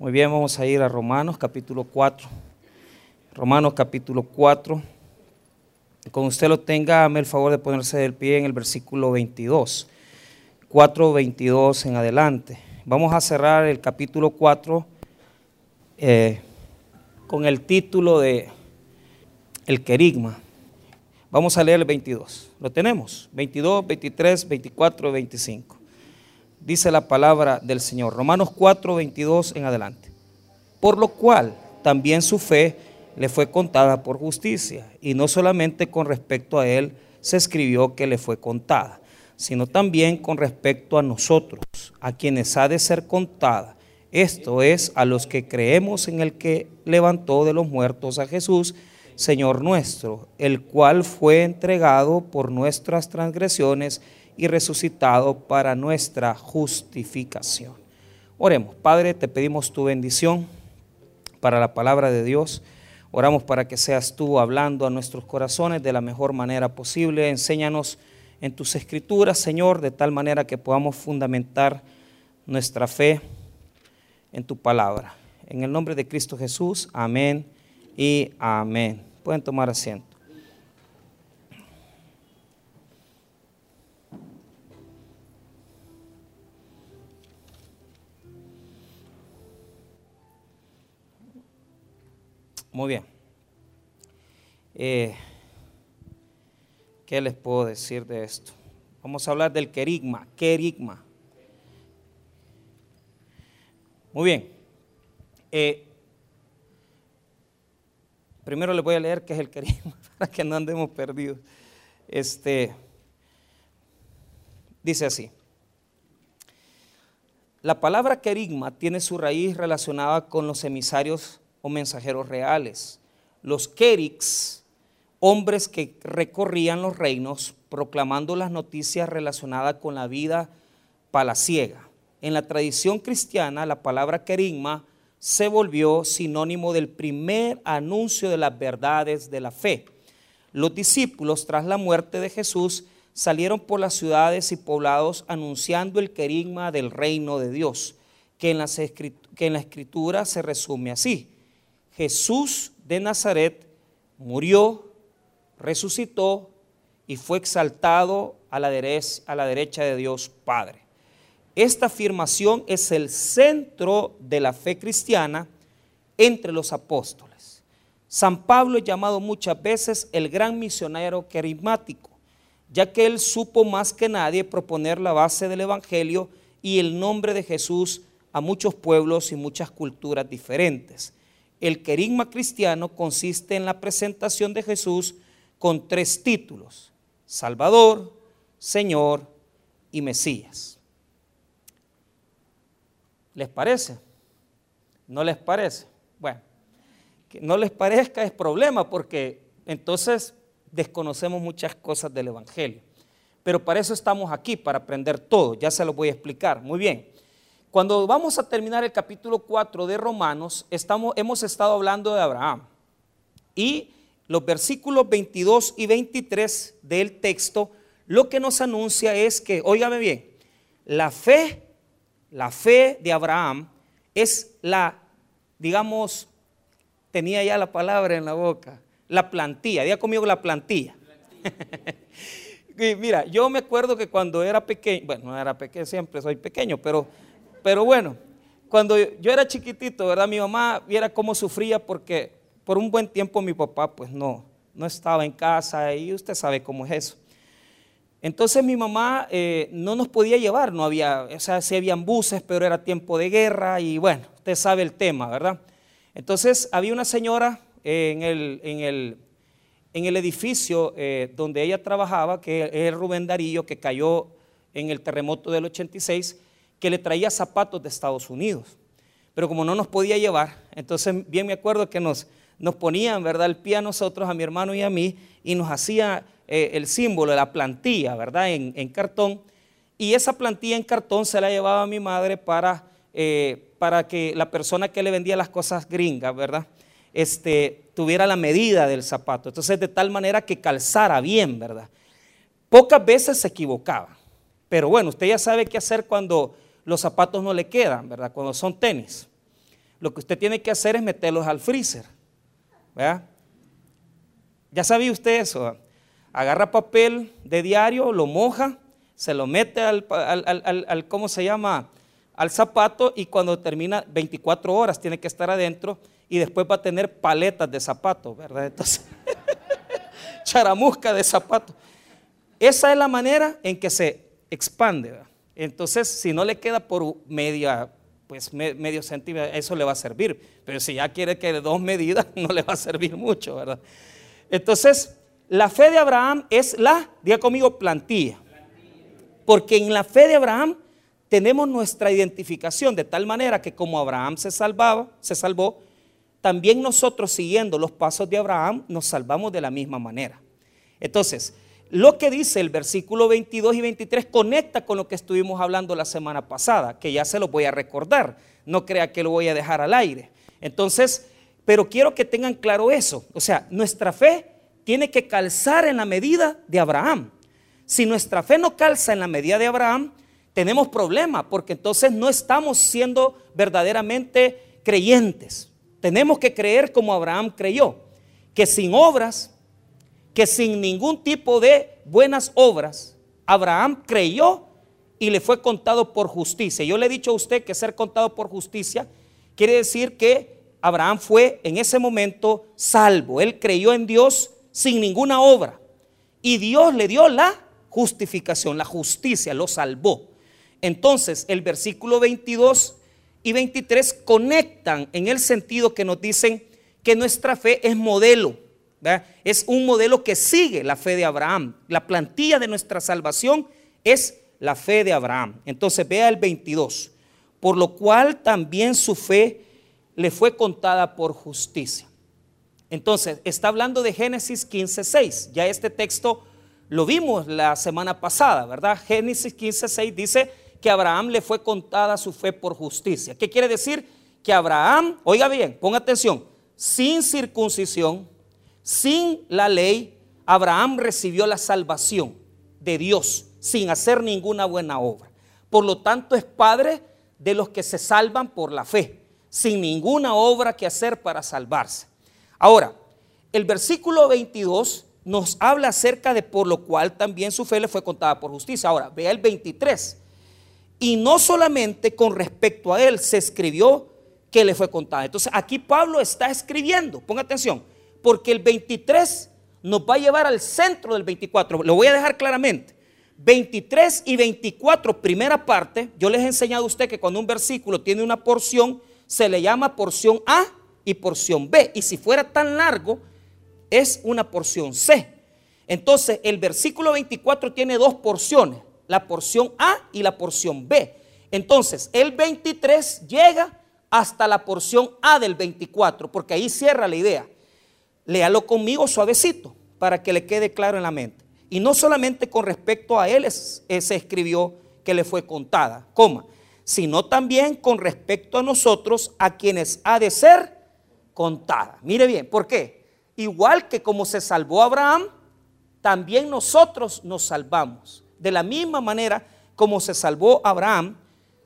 Muy bien, vamos a ir a Romanos capítulo 4. Romanos capítulo 4. Con usted lo tenga, dame el favor de ponerse del pie en el versículo 22. 4, 22 en adelante. Vamos a cerrar el capítulo 4 eh, con el título de El querigma. Vamos a leer el 22. ¿Lo tenemos? 22, 23, 24, 25 dice la palabra del Señor. Romanos 4, 22 en adelante. Por lo cual también su fe le fue contada por justicia. Y no solamente con respecto a él se escribió que le fue contada, sino también con respecto a nosotros, a quienes ha de ser contada. Esto es a los que creemos en el que levantó de los muertos a Jesús, Señor nuestro, el cual fue entregado por nuestras transgresiones y resucitado para nuestra justificación. Oremos, Padre, te pedimos tu bendición para la palabra de Dios. Oramos para que seas tú hablando a nuestros corazones de la mejor manera posible. Enséñanos en tus escrituras, Señor, de tal manera que podamos fundamentar nuestra fe en tu palabra. En el nombre de Cristo Jesús, amén y amén. Pueden tomar asiento. Muy bien. Eh, ¿Qué les puedo decir de esto? Vamos a hablar del querigma. Querigma. Muy bien. Eh, primero les voy a leer qué es el querigma para que no andemos perdidos. Este, dice así. La palabra querigma tiene su raíz relacionada con los emisarios mensajeros reales. Los Kerix, hombres que recorrían los reinos proclamando las noticias relacionadas con la vida palaciega. En la tradición cristiana, la palabra querigma se volvió sinónimo del primer anuncio de las verdades de la fe. Los discípulos, tras la muerte de Jesús, salieron por las ciudades y poblados anunciando el querigma del reino de Dios, que en, que en la escritura se resume así. Jesús de Nazaret murió, resucitó y fue exaltado a la, derecha, de Dios Padre. Esta afirmación es el centro de la fe cristiana entre los apóstoles. San Pablo es llamado muchas veces el gran misionero carismático, ya que él supo más que nadie proponer la base del Evangelio y el nombre de Jesús a muchos pueblos y muchas culturas diferentes. El querigma cristiano consiste en la presentación de Jesús con tres títulos, Salvador, Señor y Mesías. ¿Les parece? ¿No les parece? Bueno, que no les parezca es problema porque entonces desconocemos muchas cosas del Evangelio. Pero para eso estamos aquí, para aprender todo. Ya se lo voy a explicar. Muy bien. Cuando vamos a terminar el capítulo 4 de Romanos, estamos, hemos estado hablando de Abraham. Y los versículos 22 y 23 del texto, lo que nos anuncia es que, óigame bien, la fe, la fe de Abraham es la, digamos, tenía ya la palabra en la boca, la plantilla, diga conmigo la plantilla. mira, yo me acuerdo que cuando era pequeño, bueno, no era pequeño, siempre soy pequeño, pero pero bueno, cuando yo era chiquitito, ¿verdad? Mi mamá viera cómo sufría porque por un buen tiempo mi papá pues no, no estaba en casa y usted sabe cómo es eso. Entonces mi mamá eh, no nos podía llevar, no había, o sea, sí habían buses, pero era tiempo de guerra y bueno, usted sabe el tema, ¿verdad? Entonces había una señora en, el, en, el, en el edificio eh, donde ella trabajaba, que es Rubén Darillo, que cayó en el terremoto del 86, que le traía zapatos de Estados Unidos. Pero como no nos podía llevar, entonces bien me acuerdo que nos, nos ponían, ¿verdad?, el pie a nosotros, a mi hermano y a mí, y nos hacía eh, el símbolo la plantilla, ¿verdad?, en, cartón. Y esa plantilla en cartón se la llevaba a mi madre para, eh, para que la persona que le vendía las cosas gringas, ¿verdad?, este, tuviera la medida del zapato. Entonces, de tal manera que calzara bien, ¿verdad? Pocas veces se equivocaba. Pero bueno, usted ya sabe qué hacer cuando los zapatos no le quedan, ¿verdad? Cuando son tenis. lo que usted tiene que hacer es meterlos al freezer. Ya sabía usted eso. Agarra papel de diario, lo moja, se lo mete al, al, ¿cómo se llama? Al zapato y cuando termina 24 horas tiene que estar adentro y después va a tener paletas de zapato, ¿verdad? Entonces, charamusca de zapato. Esa es la manera en que se expande. Entonces, si no le queda por media, pues medio centímetro, eso le va a servir. Pero si ya quiere que de dos medidas, no le va a servir mucho, ¿verdad? Entonces, la fe de Abraham es la, diga conmigo, plantilla. Porque en la fe de Abraham tenemos nuestra identificación de tal manera que como Abraham se salvaba, se salvó, también nosotros siguiendo los pasos de Abraham nos salvamos de la misma manera. Entonces, lo que dice el versículo 22 y 23 conecta con lo que estuvimos hablando la semana pasada, que ya se lo voy a recordar. No crea que lo voy a dejar al aire. Entonces, pero quiero que tengan claro eso. O sea, nuestra fe tiene que calzar en la medida de Abraham. Si nuestra fe no calza en la medida de Abraham, tenemos problema, porque entonces no estamos siendo verdaderamente creyentes. Tenemos que creer como Abraham creyó, que sin obras que sin ningún tipo de buenas obras, Abraham creyó y le fue contado por justicia. Yo le he dicho a usted que ser contado por justicia quiere decir que Abraham fue en ese momento salvo. Él creyó en Dios sin ninguna obra. Y Dios le dio la justificación, la justicia, lo salvó. Entonces el versículo 22 y 23 conectan en el sentido que nos dicen que nuestra fe es modelo es un modelo que sigue la fe de Abraham. La plantilla de nuestra salvación es la fe de Abraham. Entonces vea el 22. Por lo cual también su fe le fue contada por justicia. Entonces, está hablando de Génesis 15:6. Ya este texto lo vimos la semana pasada, ¿verdad? Génesis 15:6 dice que Abraham le fue contada su fe por justicia. ¿Qué quiere decir? Que Abraham, oiga bien, ponga atención, sin circuncisión, sin la ley, Abraham recibió la salvación de Dios sin hacer ninguna buena obra. Por lo tanto, es padre de los que se salvan por la fe, sin ninguna obra que hacer para salvarse. Ahora, el versículo 22 nos habla acerca de por lo cual también su fe le fue contada por justicia. Ahora, vea el 23. Y no solamente con respecto a él se escribió que le fue contada. Entonces, aquí Pablo está escribiendo, ponga atención, porque el 23 nos va a llevar al centro del 24. Lo voy a dejar claramente. 23 y 24, primera parte, yo les he enseñado a usted que cuando un versículo tiene una porción, se le llama porción A y porción B. Y si fuera tan largo, es una porción C. Entonces, el versículo 24 tiene dos porciones, la porción A y la porción B. Entonces, el 23 llega hasta la porción A del 24, porque ahí cierra la idea léalo conmigo suavecito para que le quede claro en la mente. Y no solamente con respecto a él se escribió que le fue contada, coma, sino también con respecto a nosotros, a quienes ha de ser contada. Mire bien, ¿por qué? Igual que como se salvó Abraham, también nosotros nos salvamos. De la misma manera como se salvó Abraham,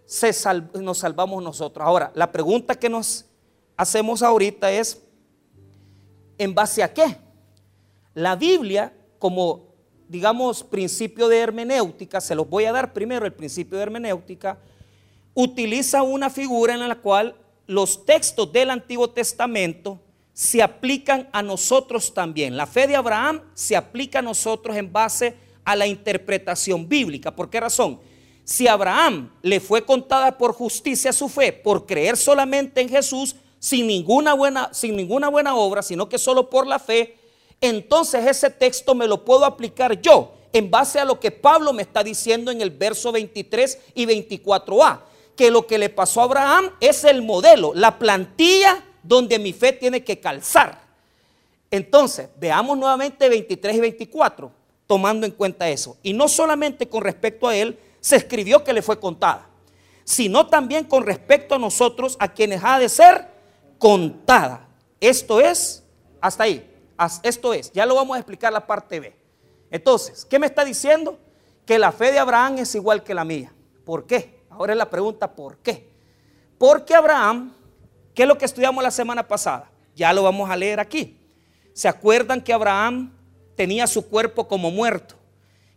se nos salvamos nosotros. Ahora, la pregunta que nos hacemos ahorita es, ¿En base a qué? La Biblia, como digamos principio de hermenéutica, se los voy a dar primero el principio de hermenéutica, utiliza una figura en la cual los textos del Antiguo Testamento se aplican a nosotros también. La fe de Abraham se aplica a nosotros en base a la interpretación bíblica. ¿Por qué razón? Si a Abraham le fue contada por justicia su fe, por creer solamente en Jesús, sin ninguna buena, sin ninguna buena obra, sino que solo por la fe, entonces ese texto me lo puedo aplicar yo en base a lo que Pablo me está diciendo en el verso 23 y 24a, que lo que le pasó a Abraham es el modelo, la plantilla donde mi fe tiene que calzar. Entonces, veamos nuevamente 23 y 24, tomando en cuenta eso. Y no solamente con respecto a él se escribió que le fue contada, sino también con respecto a nosotros, a quienes ha de ser contada. Esto es, hasta ahí, esto es, ya lo vamos a explicar la parte B. Entonces, ¿qué me está diciendo? Que la fe de Abraham es igual que la mía. ¿Por qué? Ahora es la pregunta, ¿por qué? Porque Abraham ¿Qué es lo que estudiamos la semana pasada? Ya lo vamos a leer aquí. ¿Se acuerdan que Abraham tenía su cuerpo como muerto?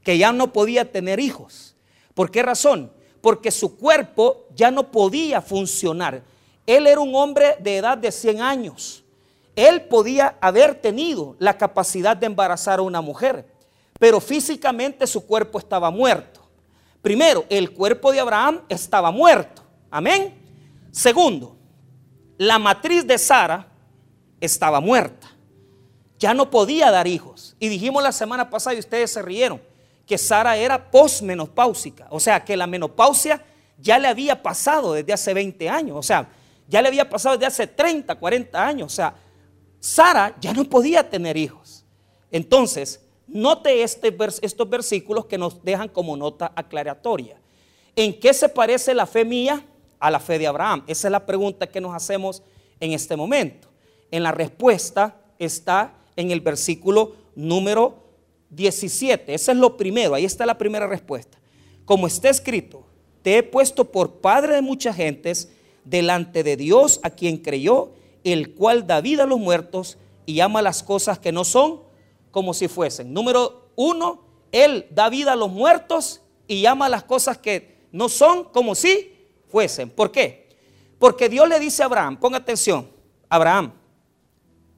Que ya no podía tener hijos. ¿Por qué razón? Porque su cuerpo ya no podía funcionar. Él era un hombre de edad de 100 años. Él podía haber tenido la capacidad de embarazar a una mujer, pero físicamente su cuerpo estaba muerto. Primero, el cuerpo de Abraham estaba muerto. Amén. Segundo, la matriz de Sara estaba muerta. Ya no podía dar hijos. Y dijimos la semana pasada, y ustedes se rieron, que Sara era posmenopáusica. O sea, que la menopausia ya le había pasado desde hace 20 años. O sea, ya le había pasado desde hace 30, 40 años. O sea, Sara ya no podía tener hijos. Entonces, Note este estos versículos que nos dejan como nota aclaratoria. ¿En qué se parece la fe mía a la fe de Abraham? Esa es la pregunta que nos hacemos en este momento. En la respuesta está en el versículo número 17. Ese es lo primero, ahí está la primera respuesta. Como está escrito, te he puesto por padre de muchas gentes delante de Dios a quien creyó, el cual da vida a los muertos y ama las cosas que no son como si fuesen. Número uno, Él da vida a los muertos y llama las cosas que no son como si fuesen. ¿Por qué? Porque Dios le dice a Abraham, ponga atención, Abraham,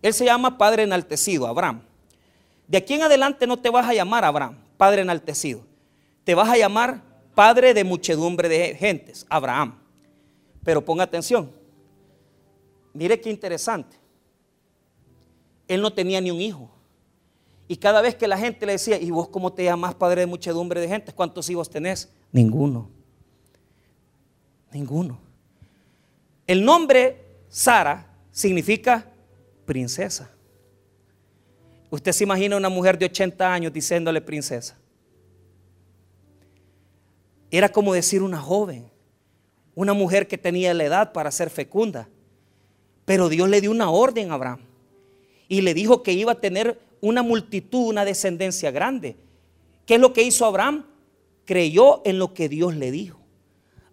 Él se llama Padre enaltecido, Abraham. De aquí en adelante no te vas a llamar Abraham, Padre enaltecido. Te vas a llamar Padre de muchedumbre de gentes, Abraham. Pero ponga atención. Mire qué interesante. Él no tenía ni un hijo. Y cada vez que la gente le decía, ¿y vos cómo te llamas padre de muchedumbre de gente? ¿Cuántos hijos tenés? Ninguno. Ninguno. El nombre Sara significa princesa. Usted se imagina una mujer de 80 años diciéndole princesa. Era como decir una joven, una mujer que tenía la edad para ser fecunda. Pero Dios le dio una orden a Abraham y le dijo que iba a tener una multitud, una descendencia grande. ¿Qué es lo que hizo Abraham? Creyó en lo que Dios le dijo.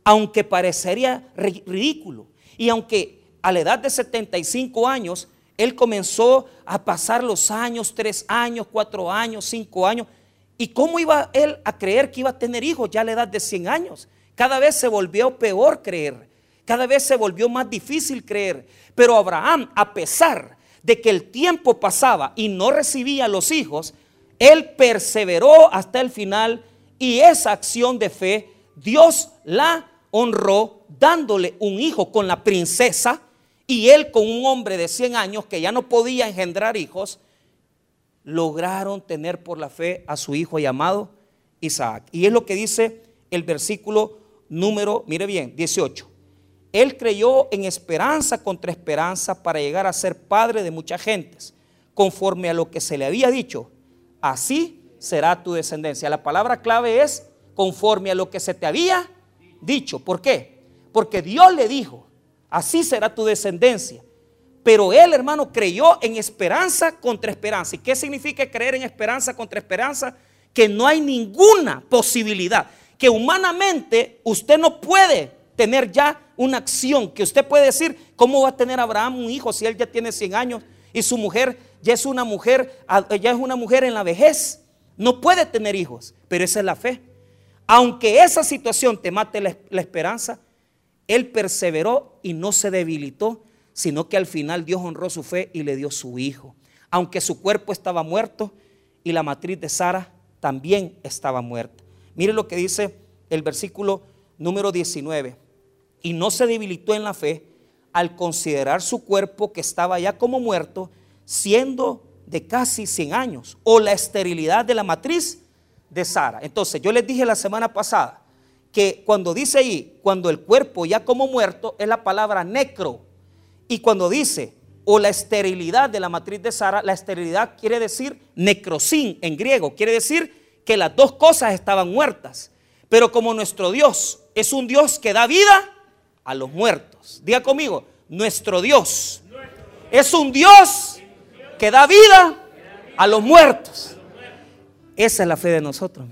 Aunque parecería ridículo. Y aunque a la edad de 75 años, él comenzó a pasar los años, tres años, cuatro años, cinco años. ¿Y cómo iba él a creer que iba a tener hijos ya a la edad de 100 años? Cada vez se volvió peor creer. Cada vez se volvió más difícil creer. Pero Abraham, a pesar de que el tiempo pasaba y no recibía los hijos, él perseveró hasta el final y esa acción de fe, Dios la honró dándole un hijo con la princesa y él con un hombre de 100 años que ya no podía engendrar hijos, lograron tener por la fe a su hijo llamado Isaac. Y es lo que dice el versículo número, mire bien, 18. Él creyó en esperanza contra esperanza para llegar a ser padre de muchas gentes, conforme a lo que se le había dicho. Así será tu descendencia. La palabra clave es conforme a lo que se te había dicho. ¿Por qué? Porque Dios le dijo, así será tu descendencia. Pero él, hermano, creyó en esperanza contra esperanza. ¿Y qué significa creer en esperanza contra esperanza? Que no hay ninguna posibilidad, que humanamente usted no puede tener ya una acción que usted puede decir, ¿cómo va a tener Abraham un hijo si él ya tiene 100 años y su mujer ya es una mujer, ya es una mujer en la vejez? No puede tener hijos, pero esa es la fe. Aunque esa situación te mate la esperanza, él perseveró y no se debilitó, sino que al final Dios honró su fe y le dio su hijo. Aunque su cuerpo estaba muerto y la matriz de Sara también estaba muerta. Mire lo que dice el versículo número 19 y no se debilitó en la fe al considerar su cuerpo que estaba ya como muerto, siendo de casi 100 años, o la esterilidad de la matriz de Sara. Entonces, yo les dije la semana pasada que cuando dice ahí, cuando el cuerpo ya como muerto, es la palabra necro. Y cuando dice, o la esterilidad de la matriz de Sara, la esterilidad quiere decir necrosín en griego, quiere decir que las dos cosas estaban muertas. Pero como nuestro Dios es un Dios que da vida, a los muertos. Diga conmigo, nuestro Dios es un Dios que da vida a los muertos. Esa es la fe de nosotros.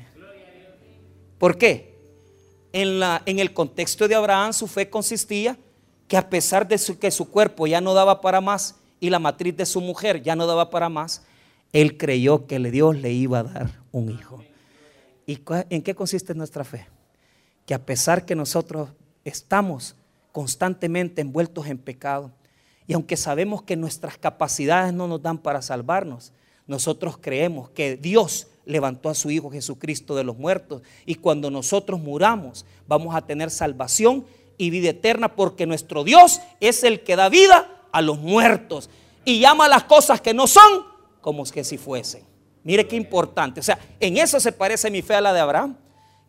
¿Por qué? En, el contexto de Abraham su fe consistía que a pesar de que su cuerpo ya no daba para más y la matriz de su mujer ya no daba para más, él creyó que Dios le iba a dar un hijo. ¿Y en qué consiste nuestra fe? Que a pesar que nosotros estamos constantemente envueltos en pecado, y aunque sabemos que nuestras capacidades no nos dan para salvarnos, nosotros creemos que Dios levantó a su Hijo Jesucristo de los muertos y cuando nosotros muramos vamos a tener salvación y vida eterna porque nuestro Dios es el que da vida a los muertos y llama las cosas que no son como que si fuesen. Mire qué importante. O sea, en eso se parece mi fe a la de Abraham.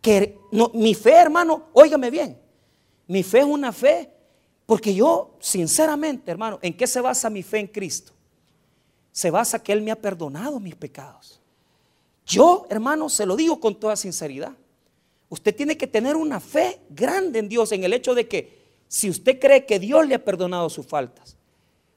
Que no, mi fe, hermano, óigame bien. Mi fe es una fe porque yo, sinceramente, hermano, ¿en qué se basa mi fe en Cristo? Se basa que Él me ha perdonado mis pecados. Yo, hermano, se lo digo con toda sinceridad. Usted tiene que tener una fe grande en Dios, en el hecho de que si usted cree que Dios le ha perdonado sus faltas,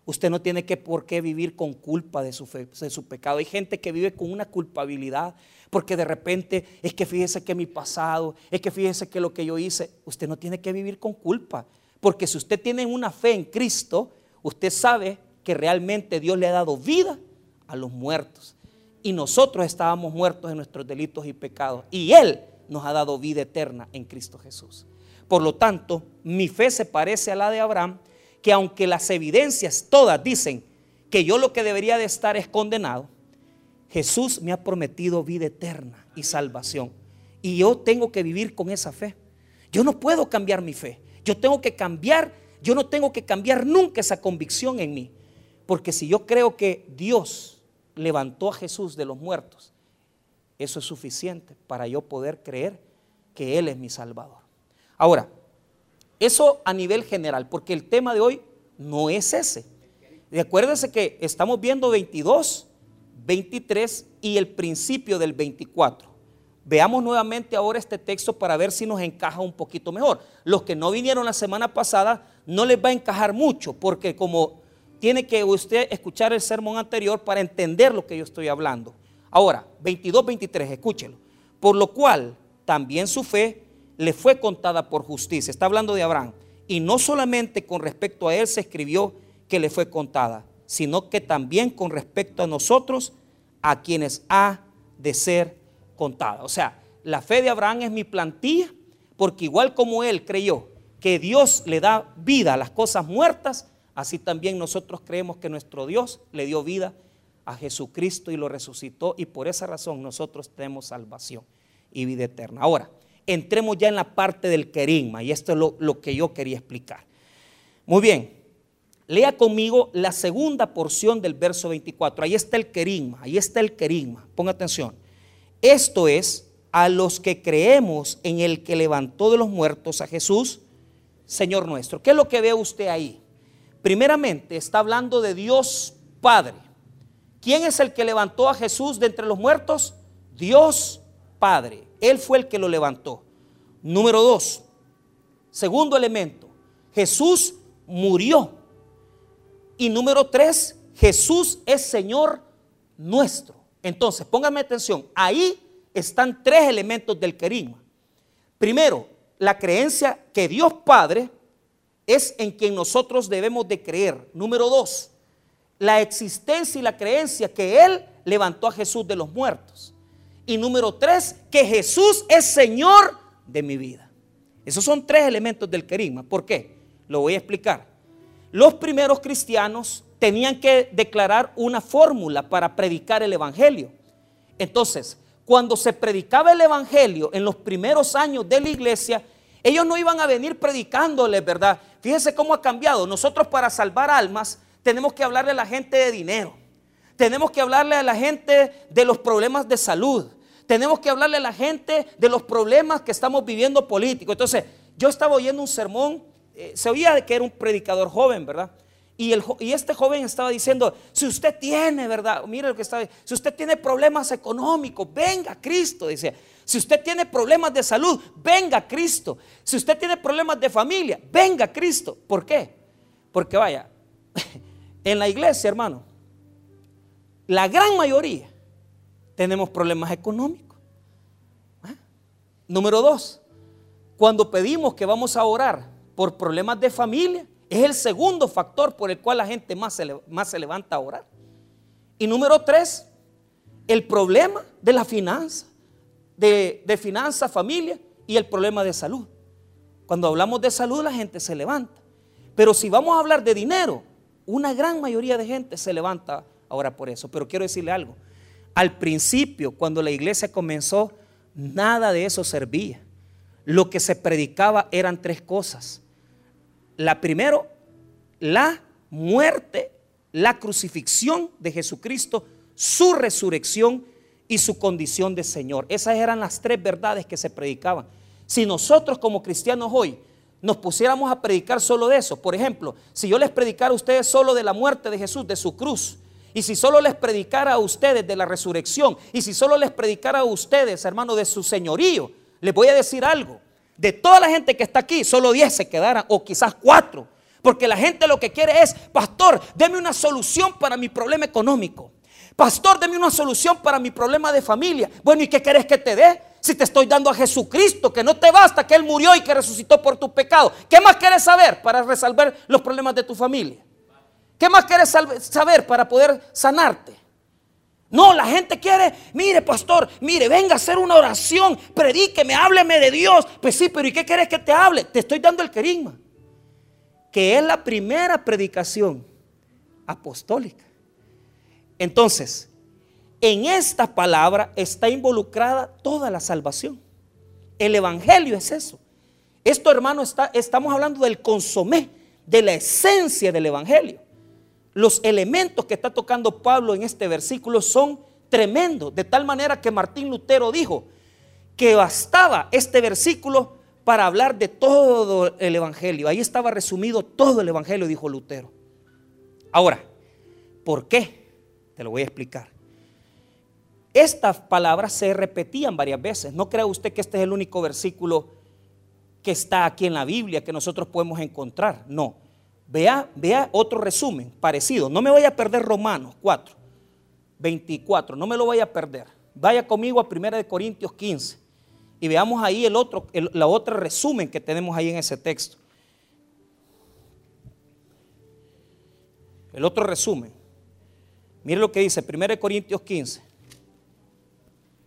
usted no tiene que por qué vivir con culpa de su, fe, de su pecado. Hay gente que vive con una culpabilidad porque de repente es que fíjese que mi pasado, es que fíjese que lo que yo hice, usted no tiene que vivir con culpa. Porque si usted tiene una fe en Cristo, usted sabe que realmente Dios le ha dado vida a los muertos. Y nosotros estábamos muertos en nuestros delitos y pecados. Y Él nos ha dado vida eterna en Cristo Jesús. Por lo tanto, mi fe se parece a la de Abraham, que aunque las evidencias todas dicen que yo lo que debería de estar es condenado, Jesús me ha prometido vida eterna y salvación. Y yo tengo que vivir con esa fe. Yo no puedo cambiar mi fe. Yo tengo que cambiar, yo no tengo que cambiar nunca esa convicción en mí. Porque si yo creo que Dios levantó a Jesús de los muertos, eso es suficiente para yo poder creer que Él es mi Salvador. Ahora, eso a nivel general, porque el tema de hoy no es ese. Recuérdense que estamos viendo 22, 23 y el principio del 24. Veamos nuevamente ahora este texto para ver si nos encaja un poquito mejor. Los que no vinieron la semana pasada no les va a encajar mucho, porque como tiene que usted escuchar el sermón anterior para entender lo que yo estoy hablando. Ahora, 22, 23, escúchelo. Por lo cual también su fe le fue contada por justicia. Está hablando de Abraham. Y no solamente con respecto a él se escribió que le fue contada, sino que también con respecto a nosotros, a quienes ha de ser contada. O sea, la fe de Abraham es mi plantilla, porque igual como él creyó que Dios le da vida a las cosas muertas, así también nosotros creemos que nuestro Dios le dio vida a Jesucristo y lo resucitó, y por esa razón nosotros tenemos salvación y vida eterna. Ahora, entremos ya en la parte del querigma, y esto es lo, lo que yo quería explicar. Muy bien, lea conmigo la segunda porción del verso 24. Ahí está el querigma, ahí está el querigma. Ponga atención. Esto es a los que creemos en el que levantó de los muertos a Jesús, Señor nuestro. ¿Qué es lo que ve usted ahí? Primeramente está hablando de Dios Padre. ¿Quién es el que levantó a Jesús de entre los muertos? Dios Padre. Él fue el que lo levantó. Número dos, segundo elemento, Jesús murió. Y número tres, Jesús es Señor nuestro. Entonces, pónganme atención, ahí están tres elementos del querigma. Primero, la creencia que Dios Padre es en quien nosotros debemos de creer. Número dos, la existencia y la creencia que Él levantó a Jesús de los muertos. Y número tres, que Jesús es Señor de mi vida. Esos son tres elementos del querigma. ¿Por qué? Lo voy a explicar. Los primeros cristianos tenían que declarar una fórmula para predicar el Evangelio. Entonces, cuando se predicaba el Evangelio en los primeros años de la iglesia, ellos no iban a venir predicándoles, ¿verdad? Fíjense cómo ha cambiado. Nosotros para salvar almas tenemos que hablarle a la gente de dinero. Tenemos que hablarle a la gente de los problemas de salud. Tenemos que hablarle a la gente de los problemas que estamos viviendo políticos. Entonces, yo estaba oyendo un sermón, eh, se oía que era un predicador joven, ¿verdad? Y, este joven estaba diciendo, si usted tiene, ¿verdad? Mire lo que está si usted tiene problemas económicos, venga Cristo, dice. Si usted tiene problemas de salud, venga Cristo. Si usted tiene problemas de familia, venga Cristo. ¿Por qué? Porque vaya, en la iglesia, hermano, la gran mayoría tenemos problemas económicos. ¿Ah? Número dos, cuando pedimos que vamos a orar por problemas de familia, Es el segundo factor por el cual la gente más se, más se levanta a orar. Y número tres, el problema de la finanza, de, de finanza, familia y el problema de salud. Cuando hablamos de salud la gente se levanta. Pero si vamos a hablar de dinero, una gran mayoría de gente se levanta ahora por eso. Pero quiero decirle algo. Al principio, cuando la iglesia comenzó, nada de eso servía. Lo que se predicaba eran tres cosas. La primero, la muerte, la crucifixión de Jesucristo, su resurrección y su condición de Señor. Esas eran las tres verdades que se predicaban. Si nosotros como cristianos hoy nos pusiéramos a predicar solo de eso, por ejemplo, si yo les predicara a ustedes solo de la muerte de Jesús, de su cruz, y si solo les predicara a ustedes de la resurrección, y si solo les predicara a ustedes, hermano, de su señorío, les voy a decir algo. De toda la gente que está aquí, solo 10 se quedaran, o quizás 4. Porque la gente lo que quiere es, pastor, deme una solución para mi problema económico. Pastor, deme una solución para mi problema de familia. Bueno, ¿y qué querés que te dé? Si te estoy dando a Jesucristo, que no te basta que Él murió y que resucitó por tu pecado. ¿Qué más quieres saber para resolver los problemas de tu familia? ¿Qué más quieres saber para poder sanarte? No, la gente quiere, mire pastor, mire, venga a hacer una oración, predíqueme, hábleme de Dios. Pues sí, pero ¿y qué quieres que te hable? Te estoy dando el querigma, que es la primera predicación apostólica. Entonces, en esta palabra está involucrada toda la salvación. El Evangelio es eso. Esto, hermano, está, estamos hablando del consomé, de la esencia del Evangelio. Los elementos que está tocando Pablo en este versículo son tremendos, de tal manera que Martín Lutero dijo que bastaba este versículo para hablar de todo el Evangelio. Ahí estaba resumido todo el Evangelio, dijo Lutero. Ahora, ¿por qué? Te lo voy a explicar. Estas palabras se repetían varias veces. No crea usted que este es el único versículo que está aquí en la Biblia que nosotros podemos encontrar. No. Vea, vea otro resumen parecido. No me voy a perder Romanos 4, 24. No me lo vaya a perder. Vaya conmigo a 1 Corintios 15 y veamos ahí el otro, la otra resumen que tenemos ahí en ese texto. El otro resumen. Mire lo que dice 1 Corintios 15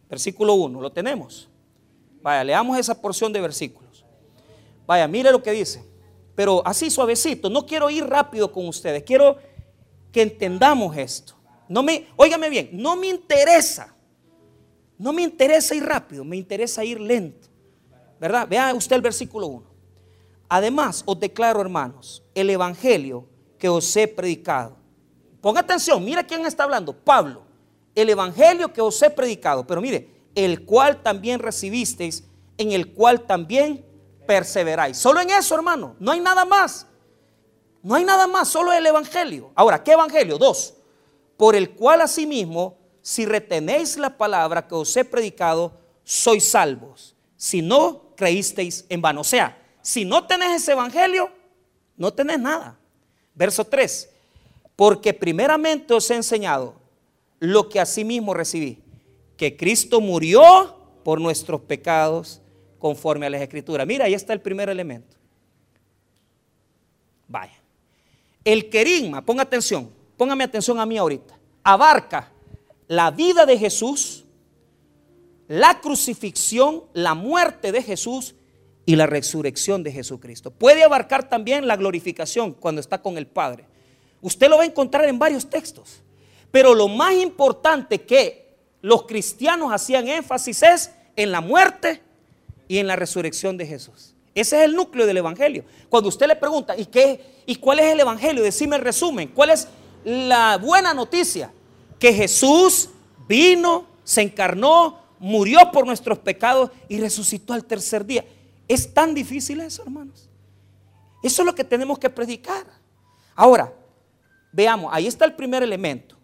versículo 1, ¿lo tenemos? Vaya, leamos esa porción de versículos. Vaya, mire lo que dice. Pero así suavecito, no quiero ir rápido con ustedes, quiero que entendamos esto. No me, óigame bien, no me interesa, no me interesa ir rápido, me interesa ir lento. ¿Verdad? Vea usted el versículo 1. Además, os declaro, hermanos, el evangelio que os he predicado. Ponga atención, mira quién está hablando, Pablo el evangelio que os he predicado, pero mire, el cual también recibisteis, en el cual también perseveráis. Solo en eso, hermano, no hay nada más. No hay nada más, solo el evangelio. Ahora, ¿qué evangelio? Dos. Por el cual asimismo, si retenéis la palabra que os he predicado, sois salvos. Si no creísteis en vano. O sea, si no tenés ese evangelio, no tenés nada. Verso 3. Porque primeramente os he enseñado lo que asimismo recibí, que Cristo murió por nuestros pecados conforme a las escrituras. Mira, ahí está el primer elemento. Vaya. El querigma, ponga atención, póngame atención a mí ahorita, abarca la vida de Jesús, la crucifixión, la muerte de Jesús y la resurrección de Jesucristo. Puede abarcar también la glorificación cuando está con el Padre. Usted lo va a encontrar en varios textos. Pero lo más importante que los cristianos hacían énfasis es en la muerte y en la resurrección de Jesús. Ese es el núcleo del Evangelio. Cuando usted le pregunta, ¿y, qué, ¿y cuál es el Evangelio? Decime el resumen. ¿Cuál es la buena noticia? Que Jesús vino, se encarnó, murió por nuestros pecados y resucitó al tercer día. ¿Es tan difícil eso, hermanos? Eso es lo que tenemos que predicar. Ahora, veamos, ahí está el primer elemento.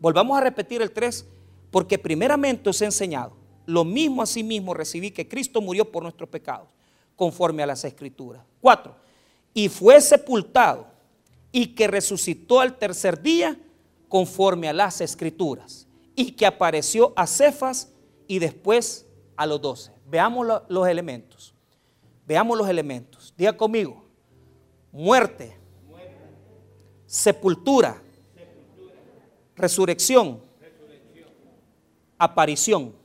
Volvamos a repetir el 3, porque primeramente os he enseñado, lo mismo a sí mismo recibí que Cristo murió por nuestros pecados, conforme a las escrituras. 4, y fue sepultado y que resucitó al tercer día, conforme a las escrituras, y que apareció a Cefas y después a los doce. Veamos los elementos. Veamos los elementos. Diga conmigo, muerte, sepultura, resurrección, aparición.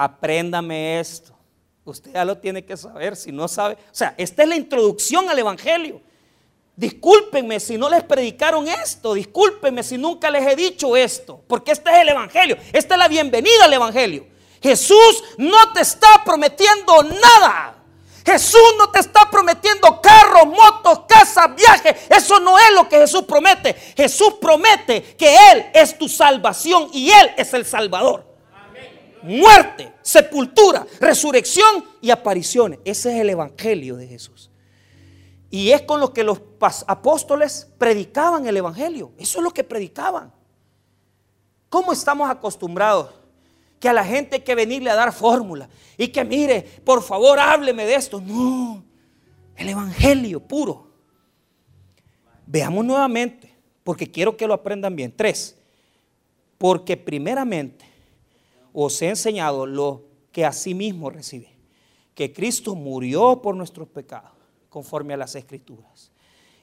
Apréndame esto. Usted ya lo tiene que saber, si no sabe. O sea, esta es la introducción al Evangelio. Discúlpenme si no les predicaron esto, discúlpenme si nunca les he dicho esto, porque este es el Evangelio, esta es la bienvenida al Evangelio. Jesús no te está prometiendo nada. Jesús no te está prometiendo carros, motos, casas, viajes. Eso no es lo que Jesús promete. Jesús promete que Él es tu salvación y Él es el Salvador. Muerte, sepultura, resurrección y apariciones. Ese es el Evangelio de Jesús. Y es con lo que los apóstoles predicaban el Evangelio. Eso es lo que predicaban. ¿Cómo estamos acostumbrados? Que a la gente hay que venirle a dar fórmula. Y que mire, por favor, hábleme de esto. No, el Evangelio puro. Veamos nuevamente, porque quiero que lo aprendan bien. Tres, porque primeramente os he enseñado lo que asimismo recibí. Que Cristo murió por nuestros pecados conforme a las escrituras,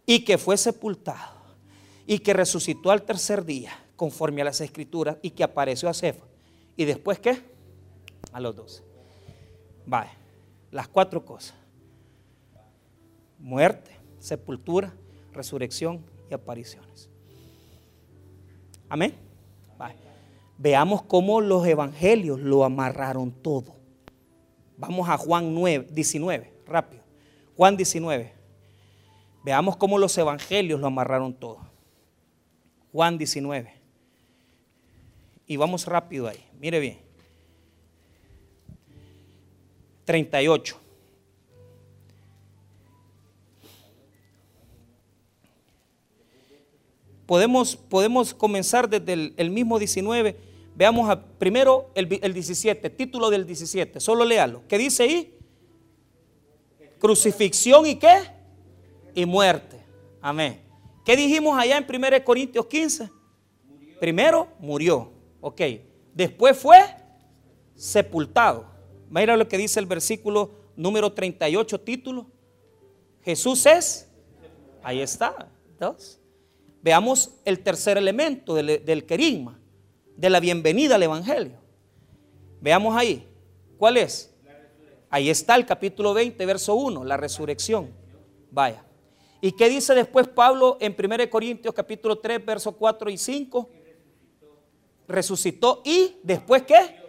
y que fue sepultado, y que resucitó al tercer día, conforme a las escrituras, y que apareció a Cefa. ¿Y después qué? A los doce. Vaya, las cuatro cosas. Muerte, sepultura, resurrección y apariciones. Amén. Vaya. Veamos cómo los evangelios lo amarraron todo. Vamos a Juan 9, 19, rápido. Juan 19. Veamos cómo los evangelios lo amarraron todo. Juan 19. Y vamos rápido ahí. Mire bien. 38. Podemos, podemos comenzar desde el, mismo 19. Veamos primero el, el 17, título del 17. Solo léalo. ¿Qué dice ahí? Crucifixión y qué? Y muerte. Amén. ¿Qué dijimos allá en 1 Corintios 15? Primero murió. Ok. Después fue sepultado. Mira lo que dice el versículo número 38, título. Jesús es. Ahí está. Dos. Veamos el tercer elemento del, del querigma, de la bienvenida al Evangelio. Veamos ahí. ¿Cuál es? Ahí está el capítulo 20, verso 1, la resurrección. Vaya. ¿Y qué dice después Pablo en 1 Corintios capítulo 3, verso 4 y 5? Resucitó y después qué?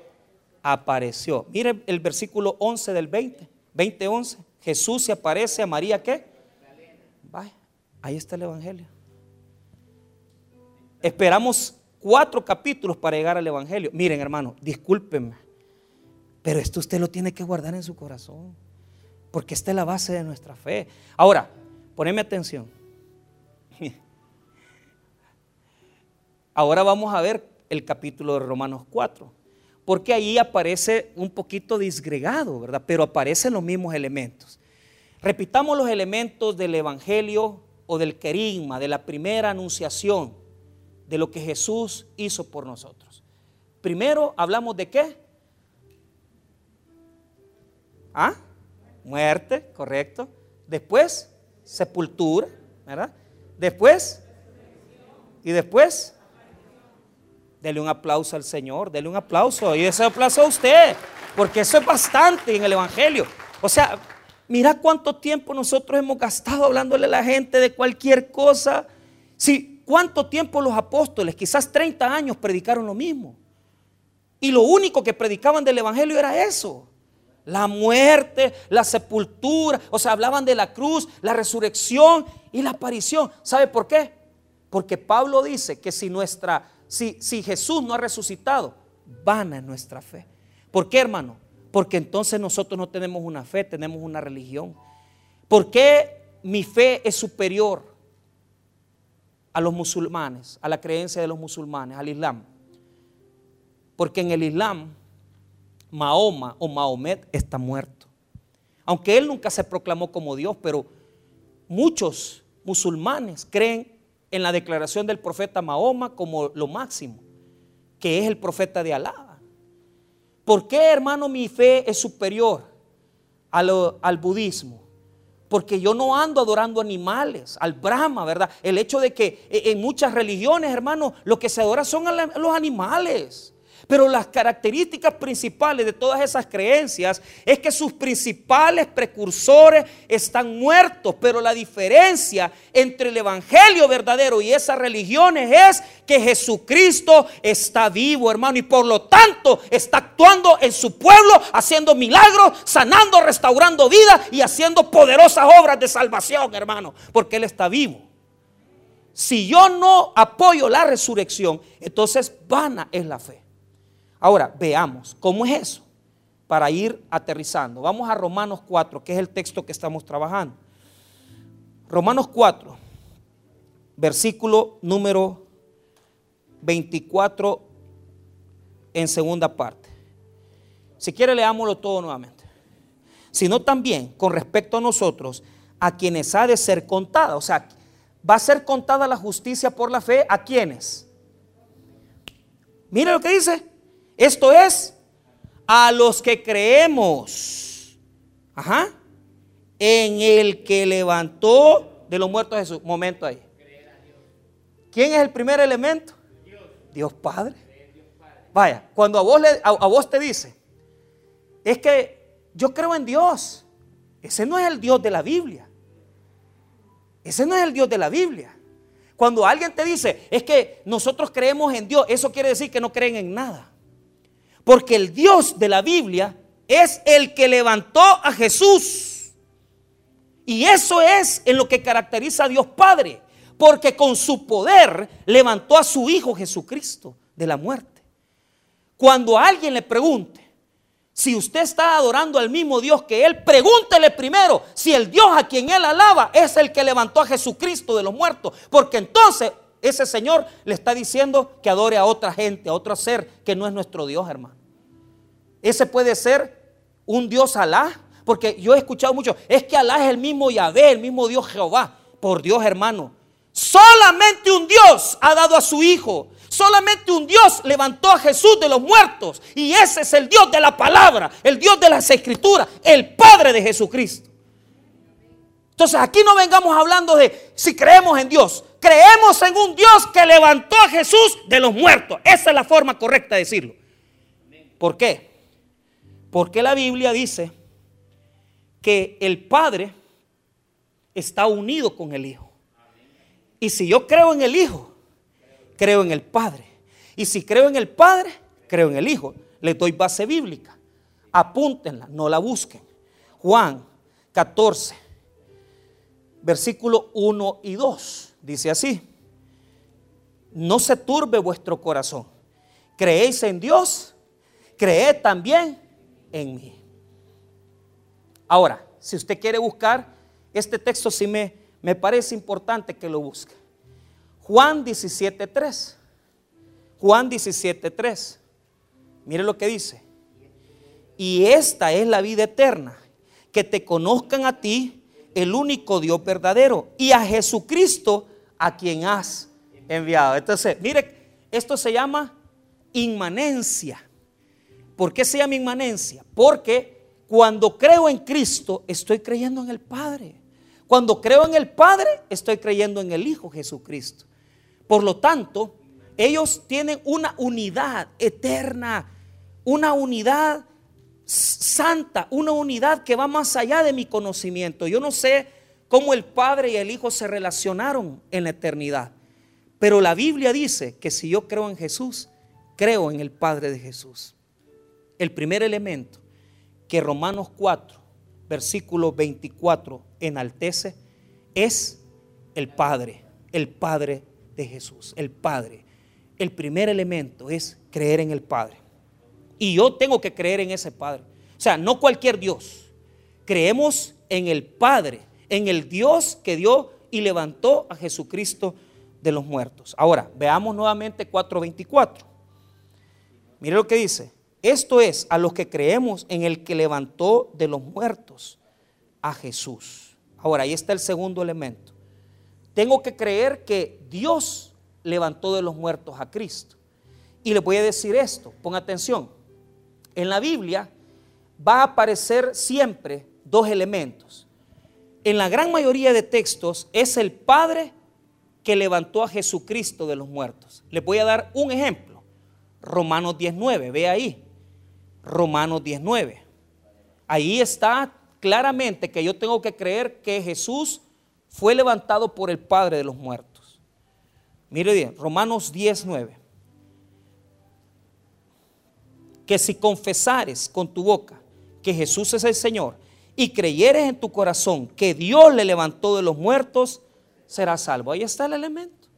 Apareció. Mire el versículo 11 del 20, 20, 11. Jesús se aparece a María qué? Vaya, ahí está el Evangelio. Esperamos cuatro capítulos para llegar al Evangelio. Miren hermano, discúlpenme. Pero esto usted lo tiene que guardar en su corazón, porque esta es la base de nuestra fe. Ahora, poneme atención. Ahora vamos a ver el capítulo de Romanos 4, porque ahí aparece un poquito disgregado, ¿verdad? Pero aparecen los mismos elementos. Repitamos los elementos del Evangelio o del querigma, de la primera anunciación, de lo que Jesús hizo por nosotros. Primero hablamos de qué? ¿Ah? Muerte, correcto. Después, sepultura, ¿verdad? Después, y después, dele un aplauso al Señor, dele un aplauso y ese aplauso a usted, porque eso es bastante en el Evangelio. O sea, mira cuánto tiempo nosotros hemos gastado hablándole a la gente de cualquier cosa. Sí, cuánto tiempo los apóstoles, quizás 30 años, predicaron lo mismo. Y lo único que predicaban del Evangelio era eso la muerte, la sepultura, o sea, hablaban de la cruz, la resurrección y la aparición. ¿Sabe por qué? Porque Pablo dice que si nuestra si, si Jesús no ha resucitado, vana es nuestra fe. ¿Por qué, hermano? Porque entonces nosotros no tenemos una fe, tenemos una religión. ¿Por qué mi fe es superior a los musulmanes, a la creencia de los musulmanes, al Islam? Porque en el Islam Mahoma o Mahomet está muerto. Aunque él nunca se proclamó como Dios, pero muchos musulmanes creen en la declaración del profeta Mahoma como lo máximo, que es el profeta de Alá. ¿Por qué, hermano, mi fe es superior al budismo? Porque yo no ando adorando animales, al Brahma, ¿verdad? El hecho de que eh, en muchas religiones, hermano, lo que se adora son los animales. Pero las características principales de todas esas creencias es que sus principales precursores están muertos. Pero la diferencia entre el Evangelio verdadero y esas religiones es que Jesucristo está vivo, hermano. Y por lo tanto está actuando en su pueblo, haciendo milagros, sanando, restaurando vida y haciendo poderosas obras de salvación, hermano. Porque Él está vivo. Si yo no apoyo la resurrección, entonces vana es la fe. Ahora, veamos, ¿cómo es eso? Para ir aterrizando. Vamos a Romanos 4, que es el texto que estamos trabajando. Romanos 4, versículo número 24 en segunda parte. Si quiere, leámoslo todo nuevamente. Sino también con respecto a nosotros, a quienes ha de ser contada. O sea, va a ser contada la justicia por la fe a quienes. Mire lo que dice. Esto es a los que creemos. Ajá. En el que levantó de los muertos Jesús. Momento ahí. ¿Quién es el primer elemento? Dios, Padre. Vaya, cuando a vos, le, a vos te dice, es que yo creo en Dios. Ese no es el Dios de la Biblia. Ese no es el Dios de la Biblia. Cuando alguien te dice, es que nosotros creemos en Dios, eso quiere decir que no creen en nada. Porque el Dios de la Biblia es el que levantó a Jesús. Y eso es en lo que caracteriza a Dios Padre. Porque con su poder levantó a su Hijo Jesucristo de la muerte. Cuando alguien le pregunte si usted está adorando al mismo Dios que Él, pregúntele primero si el Dios a quien Él alaba es el que levantó a Jesucristo de los muertos. Porque entonces ese Señor le está diciendo que adore a otra gente, a otro ser que no es nuestro Dios, hermano. Ese puede ser un Dios Alá, porque yo he escuchado mucho, es que Alá es el mismo Yahvé, el mismo Dios Jehová. Por Dios, hermano. Solamente un Dios ha dado a su Hijo. Solamente un Dios levantó a Jesús de los muertos. Y ese es el Dios de la palabra, el Dios de las escrituras, el Padre de Jesucristo. Entonces aquí no vengamos hablando de si creemos en Dios. Creemos en un Dios que levantó a Jesús de los muertos. Esa es la forma correcta de decirlo. ¿Por qué? Porque la Biblia dice que el Padre está unido con el Hijo. Y si yo creo en el Hijo, creo en el Padre. Y si creo en el Padre, creo en el Hijo. Le doy base bíblica. Apúntenla, no la busquen. Juan 14 versículo 1 y 2. Dice así, no se turbe vuestro corazón. Creéis en Dios, creed también en mí. Ahora, si usted quiere buscar, este texto sí me, me parece importante que lo busque. Juan 17.3. Juan 17.3. Mire lo que dice. Y esta es la vida eterna, que te conozcan a ti, el único Dios verdadero y a Jesucristo a quien has enviado. Entonces, mire, esto se llama inmanencia. ¿Por qué se llama inmanencia? Porque cuando creo en Cristo, estoy creyendo en el Padre. Cuando creo en el Padre, estoy creyendo en el Hijo Jesucristo. Por lo tanto, ellos tienen una unidad eterna, una unidad santa, una unidad que va más allá de mi conocimiento. Yo no sé cómo el Padre y el Hijo se relacionaron en la eternidad, pero la Biblia dice que si yo creo en Jesús, creo en el Padre de Jesús. El primer elemento que Romanos 4, versículo 24 enaltece es el Padre, el Padre de Jesús, el Padre. El primer elemento es creer en el Padre. Y yo tengo que creer en ese Padre. O sea, no cualquier Dios. Creemos en el Padre, en el Dios que dio y levantó a Jesucristo de los muertos. Ahora, veamos nuevamente 4.24. Mire lo que dice. Esto es a los que creemos en el que levantó de los muertos a Jesús. Ahora, ahí está el segundo elemento. Tengo que creer que Dios levantó de los muertos a Cristo. Y le voy a decir esto, ponga atención. En la Biblia va a aparecer siempre dos elementos. En la gran mayoría de textos es el Padre que levantó a Jesucristo de los muertos. Les voy a dar un ejemplo. Romanos 19, ve ahí. Romanos 19. Ahí está claramente que yo tengo que creer que Jesús fue levantado por el Padre de los muertos. Mire bien, Romanos 19. Que si confesares con tu boca que Jesús es el Señor y creyeres en tu corazón que Dios le levantó de los muertos, serás salvo. Ahí está el elemento.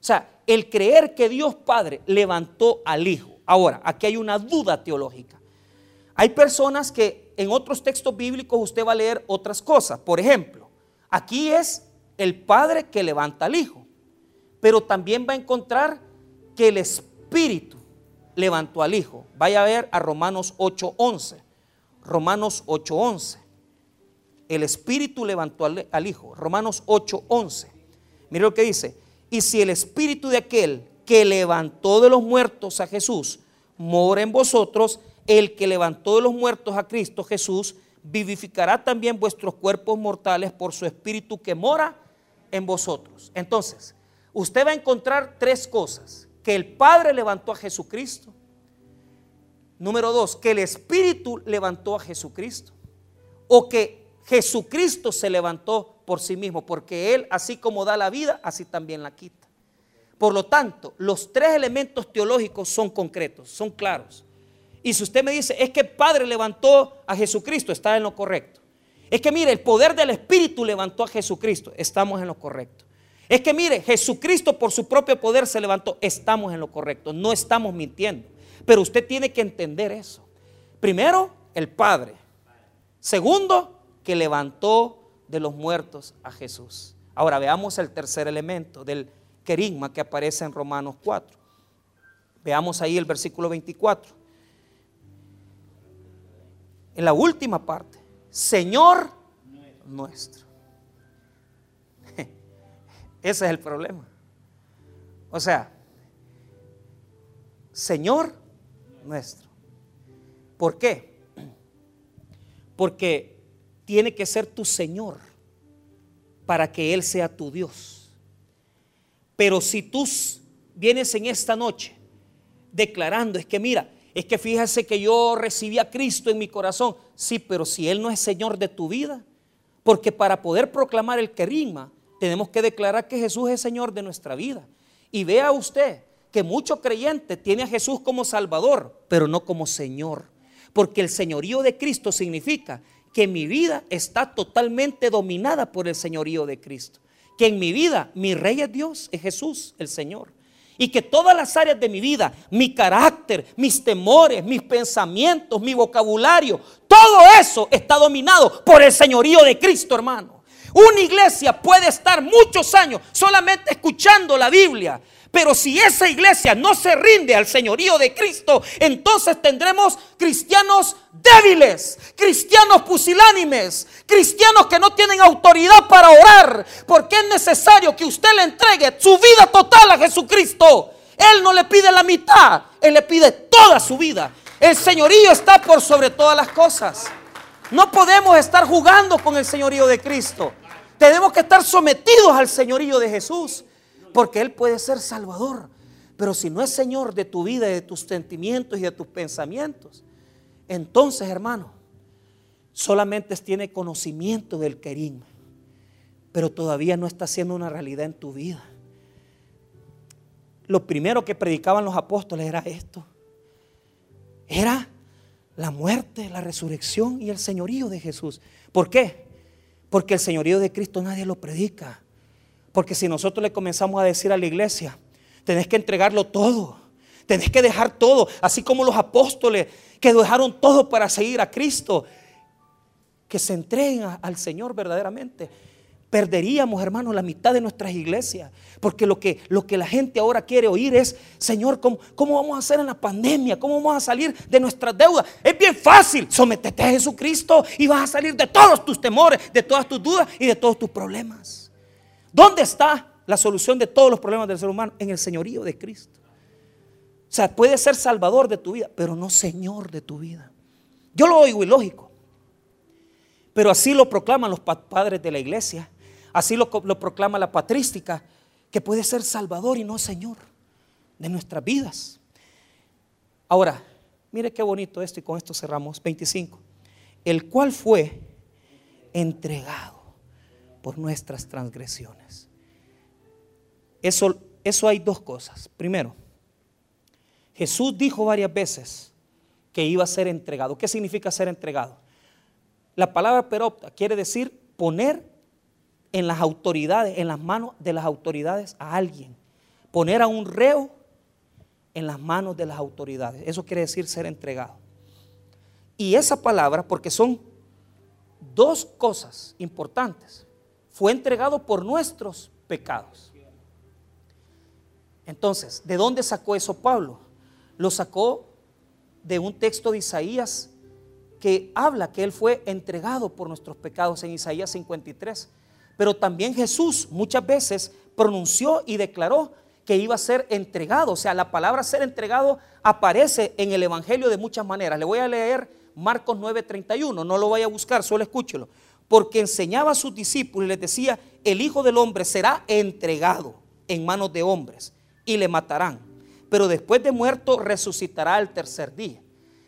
O sea, el creer que Dios Padre levantó al Hijo. Ahora, aquí hay una duda teológica. Hay personas que en otros textos bíblicos usted va a leer otras cosas. Por ejemplo, aquí es el Padre que levanta al Hijo. Pero también va a encontrar que el Espíritu levantó al Hijo. Vaya a ver a Romanos 8:11. Romanos 8:11 el Espíritu levantó al, Hijo. Romanos 8:11. Mire lo que dice. Y si el Espíritu de aquel que levantó de los muertos a Jesús mora en vosotros, el que levantó de los muertos a Cristo Jesús vivificará también vuestros cuerpos mortales por su Espíritu que mora en vosotros. Entonces, usted va a encontrar tres cosas. Que el Padre levantó a Jesucristo. Número dos, que el Espíritu levantó a Jesucristo. O que Jesucristo se levantó por sí mismo, porque Él, así como da la vida, así también la quita. Por lo tanto, los tres elementos teológicos son concretos, son claros. Y si usted me dice, es que Padre levantó a Jesucristo, está en lo correcto. Es que mire, el poder del Espíritu levantó a Jesucristo, estamos en lo correcto. Es que mire, Jesucristo por su propio poder se levantó, estamos en lo correcto, no estamos mintiendo. Pero usted tiene que entender eso. Primero, el Padre. Segundo, que levantó de los muertos a Jesús. Ahora veamos el tercer elemento del querigma que aparece en Romanos 4. Veamos ahí el versículo 24. En la última parte, Señor nuestro. Ese es el problema. O sea, Señor nuestro. ¿Por qué? Porque tiene que ser tu Señor para que Él sea tu Dios. Pero si tú vienes en esta noche declarando, es que mira, es que fíjese que yo recibí a Cristo en mi corazón. Sí, pero si Él no es Señor de tu vida, porque para poder proclamar el querigma, tenemos que declarar que Jesús es Señor de nuestra vida. Y vea usted que mucho creyente tiene a Jesús como Salvador, pero no como Señor. Porque el señorío de Cristo significa que mi vida está totalmente dominada por el señorío de Cristo. Que en mi vida mi rey es Dios, es Jesús, el Señor. Y que todas las áreas de mi vida, mi carácter, mis temores, mis pensamientos, mi vocabulario, todo eso está dominado por el señorío de Cristo, hermano. Una iglesia puede estar muchos años solamente escuchando la Biblia, pero si esa iglesia no se rinde al señorío de Cristo, entonces tendremos cristianos débiles, cristianos pusilánimes, cristianos que no tienen autoridad para orar, porque es necesario que usted le entregue su vida total a Jesucristo. Él no le pide la mitad, Él le pide toda su vida. El señorío está por sobre todas las cosas. No podemos estar jugando con el señorío de Cristo. Tenemos que estar sometidos al señorío de Jesús. Porque Él puede ser Salvador. Pero si no es Señor de tu vida, de tus sentimientos y de tus pensamientos, entonces, hermano, solamente tiene conocimiento del querigma, pero todavía no está siendo una realidad en tu vida. Lo primero que predicaban los apóstoles era esto. Era la muerte, la resurrección y el señorío de Jesús. ¿Por qué? Porque el señorío de Cristo nadie lo predica. Porque si nosotros le comenzamos a decir a la iglesia, tenés que entregarlo todo, tenés que dejar todo, así como los apóstoles que dejaron todo para seguir a Cristo, que se entreguen al Señor verdaderamente. Perderíamos, hermanos, la mitad de nuestras iglesias. Porque lo que, lo que la gente ahora quiere oír es, Señor, ¿cómo, ¿cómo vamos a hacer en la pandemia? ¿Cómo vamos a salir de nuestras deudas? Es bien fácil. Sometete a Jesucristo y vas a salir de todos tus temores, de todas tus dudas y de todos tus problemas. ¿Dónde está la solución de todos los problemas del ser humano? En el señorío de Cristo. O sea, puede ser salvador de tu vida, pero no señor de tu vida. Yo lo oigo ilógico. Pero así lo proclaman los padres de la iglesia. Así lo, lo proclama la patrística, que puede ser Salvador y no Señor de nuestras vidas. Ahora, mire qué bonito esto y con esto cerramos. 25. El cual fue entregado por nuestras transgresiones. Eso, eso hay dos cosas. Primero, Jesús dijo varias veces que iba a ser entregado. ¿Qué significa ser entregado? La palabra peropta quiere decir poner en las autoridades, en las manos de las autoridades a alguien. Poner a un reo en las manos de las autoridades. Eso quiere decir ser entregado. Y esa palabra, porque son dos cosas importantes, fue entregado por nuestros pecados. Entonces, ¿de dónde sacó eso Pablo? Lo sacó de un texto de Isaías que habla que Él fue entregado por nuestros pecados en Isaías 53. Pero también Jesús muchas veces pronunció y declaró que iba a ser entregado. O sea, la palabra ser entregado aparece en el Evangelio de muchas maneras. Le voy a leer Marcos 9:31, no lo vaya a buscar, solo escúchelo. Porque enseñaba a sus discípulos y les decía, el Hijo del Hombre será entregado en manos de hombres y le matarán. Pero después de muerto resucitará al tercer día.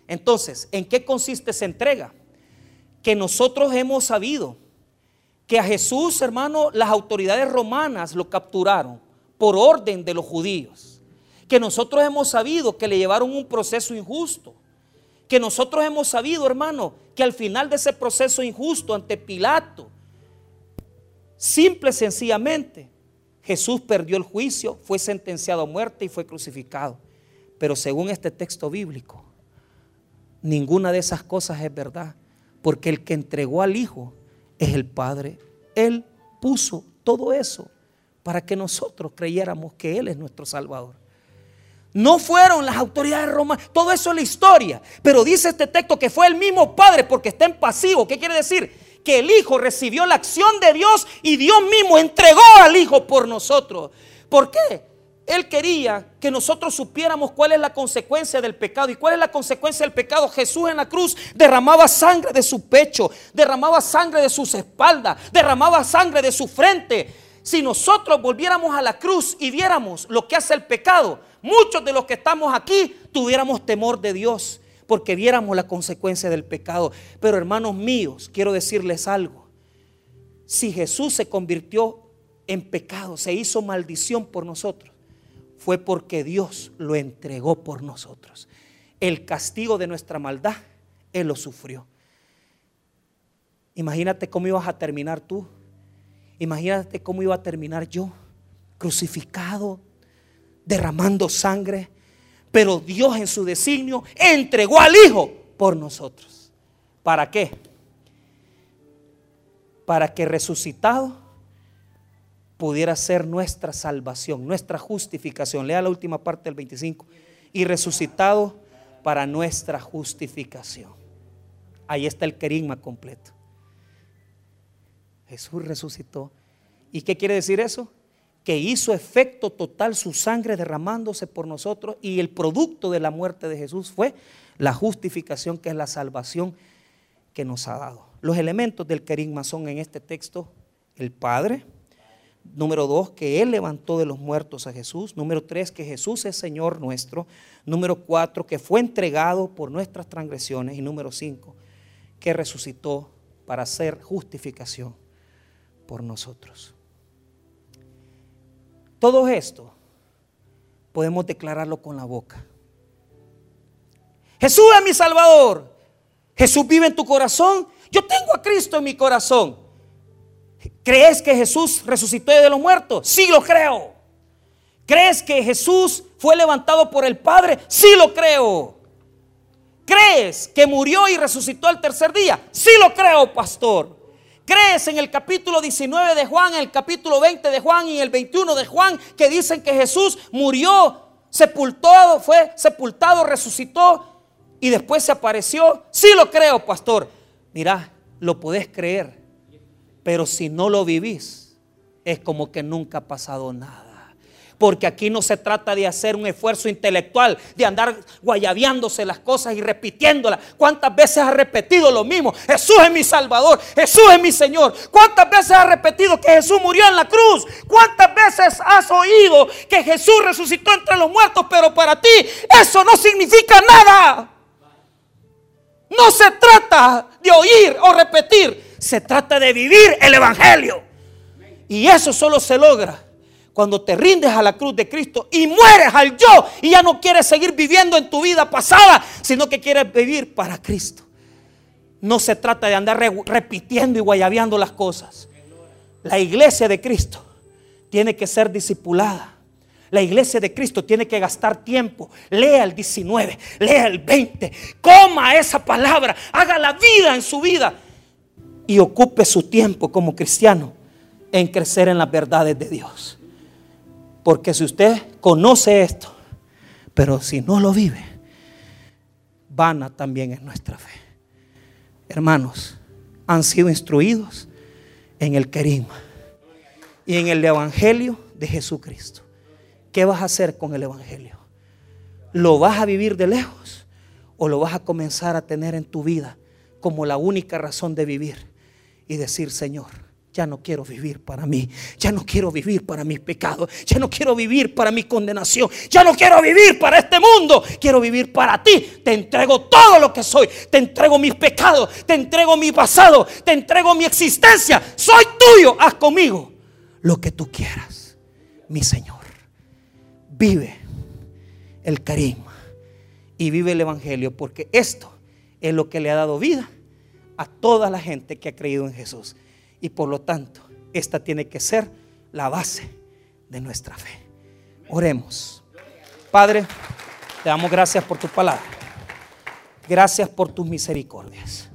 Entonces, ¿en qué consiste esa entrega? Que nosotros hemos sabido que a Jesús, hermano, las autoridades romanas lo capturaron por orden de los judíos. Que nosotros hemos sabido que le llevaron un proceso injusto. Que nosotros hemos sabido, hermano, que al final de ese proceso injusto ante Pilato, simple y sencillamente, Jesús perdió el juicio, fue sentenciado a muerte y fue crucificado. Pero según este texto bíblico, ninguna de esas cosas es verdad, porque el que entregó al Hijo es el Padre. Él puso todo eso para que nosotros creyéramos que Él es nuestro Salvador. No fueron las autoridades romanas, todo eso es la historia. Pero dice este texto que fue el mismo Padre porque está en pasivo. ¿Qué quiere decir? Que el Hijo recibió la acción de Dios y Dios mismo entregó al Hijo por nosotros. ¿Por qué? Él quería que nosotros supiéramos cuál es la consecuencia del pecado. ¿Y cuál es la consecuencia del pecado? Jesús en la cruz derramaba sangre de su pecho, derramaba sangre de sus espaldas, derramaba sangre de su frente si nosotros volviéramos a la cruz y viéramos lo que hace el pecado, muchos de los que estamos aquí tuviéramos temor de Dios porque viéramos la consecuencia del pecado. Pero hermanos míos, quiero decirles algo. Si Jesús se convirtió en pecado, se hizo maldición por nosotros, fue porque Dios lo entregó por nosotros. El castigo de nuestra maldad, Él lo sufrió. Imagínate cómo ibas a terminar tú Imagínate cómo iba a terminar yo, crucificado, derramando sangre. Pero Dios en su designio entregó al Hijo por nosotros. ¿Para qué? Para que resucitado pudiera ser nuestra salvación, nuestra justificación. Lea la última parte del 25. Y resucitado para nuestra justificación. Ahí está el querigma completo. Jesús resucitó. ¿Y qué quiere decir eso? Que hizo efecto total su sangre derramándose por nosotros y el producto de la muerte de Jesús fue la justificación que es la salvación que nos ha dado. Los elementos del querigma son en este texto el Padre, Número dos, que Él levantó de los muertos a Jesús. Número tres, que Jesús es Señor nuestro. Número cuatro, que fue entregado por nuestras transgresiones. Y número cinco, que resucitó para hacer justificación por nosotros. Todo esto podemos declararlo con la boca. Jesús es mi Salvador. Jesús vive en tu corazón. Yo tengo a Cristo en mi corazón. ¿Crees que Jesús resucitó de los muertos? Sí lo creo. ¿Crees que Jesús fue levantado por el Padre? Sí lo creo. ¿Crees que murió y resucitó al tercer día? Sí lo creo, pastor. ¿Crees en el capítulo 19 de Juan, en el capítulo 20 de Juan y el 21 de Juan que dicen que Jesús murió, sepultado, fue sepultado, resucitó y después se apareció? Sí lo creo, pastor. Mira, lo podés creer, pero si no lo vivís, es como que nunca ha pasado nada. porque aquí no se trata de hacer un esfuerzo intelectual, de andar guayabeándose las cosas y repitiéndolas. ¿Cuántas veces has repetido lo mismo? Jesús es mi Salvador, Jesús es mi Señor. ¿Cuántas veces has repetido que Jesús murió en la cruz? ¿Cuántas veces has oído que Jesús resucitó entre los muertos? Pero para ti eso no significa nada. No se trata de oír o repetir, se trata de vivir el Evangelio. Y eso solo se logra cuando te rindes a la cruz de Cristo y mueres al yo y ya no quieres seguir viviendo en tu vida pasada, sino que quieres vivir para Cristo. No se trata de andar repitiendo y guayabeando las cosas. La iglesia de Cristo tiene que ser discipulada. La iglesia de Cristo tiene que gastar tiempo. Lea el 19, lea el 20, coma esa palabra, haga la vida en su vida y ocupe su tiempo como cristiano en crecer en las verdades de Dios. Porque si usted conoce esto, pero si no lo vive, vana también es nuestra fe. Hermanos, han sido instruidos en el querigma y en el evangelio de Jesucristo. ¿Qué vas a hacer con el Evangelio? ¿Lo vas a vivir de lejos o lo vas a comenzar a tener en tu vida como la única razón de vivir y decir, Señor, ya no quiero vivir para mí, ya no quiero vivir para mis pecados, ya no quiero vivir para mi condenación, ya no quiero vivir para este mundo, quiero vivir para ti. Te entrego todo lo que soy, te entrego mis pecados, te entrego mi pasado, te entrego mi existencia, soy tuyo, haz conmigo lo que tú quieras, mi Señor vive el carisma y vive el Evangelio, porque esto es lo que le ha dado vida a toda la gente que ha creído en Jesús. Y por lo tanto, esta tiene que ser la base de nuestra fe. Oremos. Padre, te damos gracias por tu palabra. Gracias por tus misericordias.